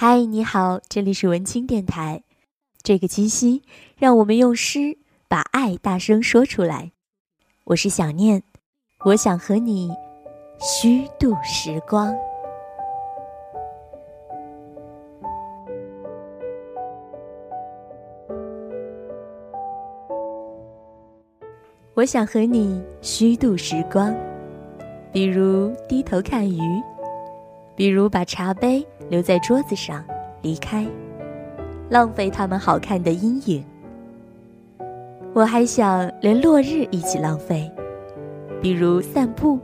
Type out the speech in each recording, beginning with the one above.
嗨，你好，这里是文青电台。这个七夕，让我们用诗把爱大声说出来。我是想念，我想和你虚度时光。我想和你虚度时光，比如低头看鱼。比如把茶杯留在桌子上离开，浪费他们好看的阴影。我还想连落日一起浪费，比如散步，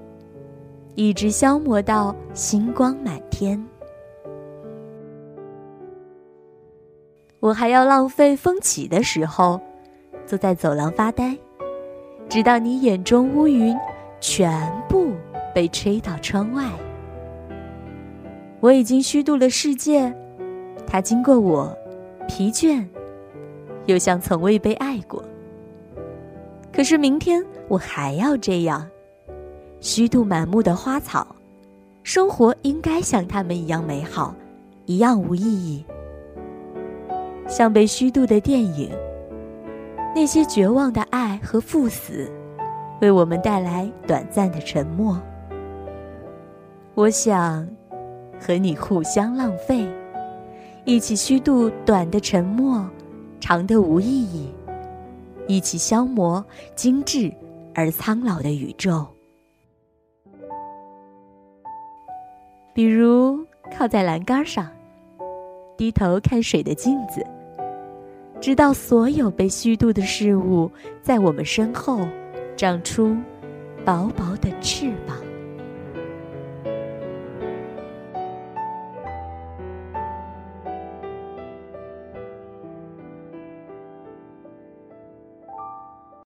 一直消磨到星光满天。我还要浪费风起的时候，坐在走廊发呆，直到你眼中乌云全部被吹到窗外。我已经虚度了世界，它经过我，疲倦，又像从未被爱过。可是明天我还要这样，虚度满目的花草，生活应该像他们一样美好，一样无意义。像被虚度的电影，那些绝望的爱和赴死，为我们带来短暂的沉默。我想。和你互相浪费，一起虚度短的沉默，长的无意义，一起消磨精致而苍老的宇宙。比如靠在栏杆上，低头看水的镜子，直到所有被虚度的事物在我们身后长出薄薄的翅膀。